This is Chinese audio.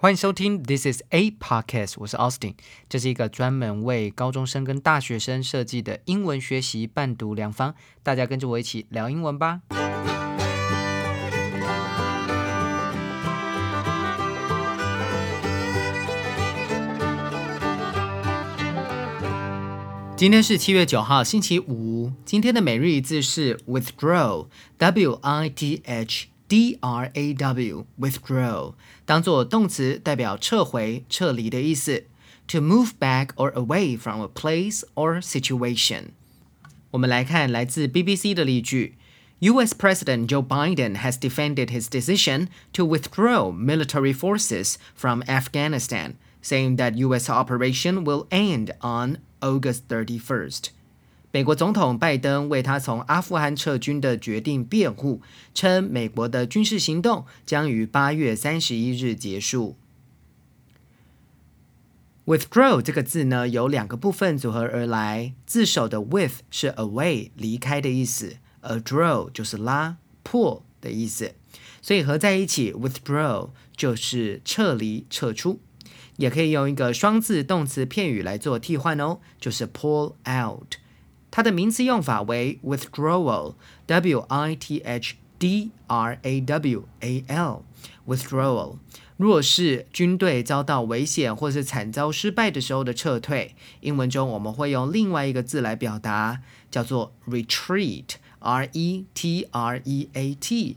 欢迎收听 This is a podcast，我是 Austin，这是一个专门为高中生跟大学生设计的英文学习伴读良方，大家跟着我一起聊英文吧。今天是七月九号，星期五。今天的每日一字是 withdraw，w i t h。D R A W withdraw 当做动词，代表撤回、撤离的意思。To move back or away from a place or situation。我们来看来自 BBC 的例句：U.S. President Joe Biden has defended his decision to withdraw military forces from Afghanistan, saying that U.S. operation will end on August 31st. 美国总统拜登为他从阿富汗撤军的决定辩护，称美国的军事行动将于八月三十一日结束。Withdraw 这个字呢，由两个部分组合而来，自首的 with 是 away 离开的意思，而 draw 就是拉 pull 的意思，所以合在一起，withdraw 就是撤离、撤出。也可以用一个双字动词片语来做替换哦，就是 pull out。它的名词用法为 withdrawal，w i t h d r a w a l，withdrawal。若是军队遭到危险或是惨遭失败的时候的撤退，英文中我们会用另外一个字来表达，叫做 retreat，r e t r e a t。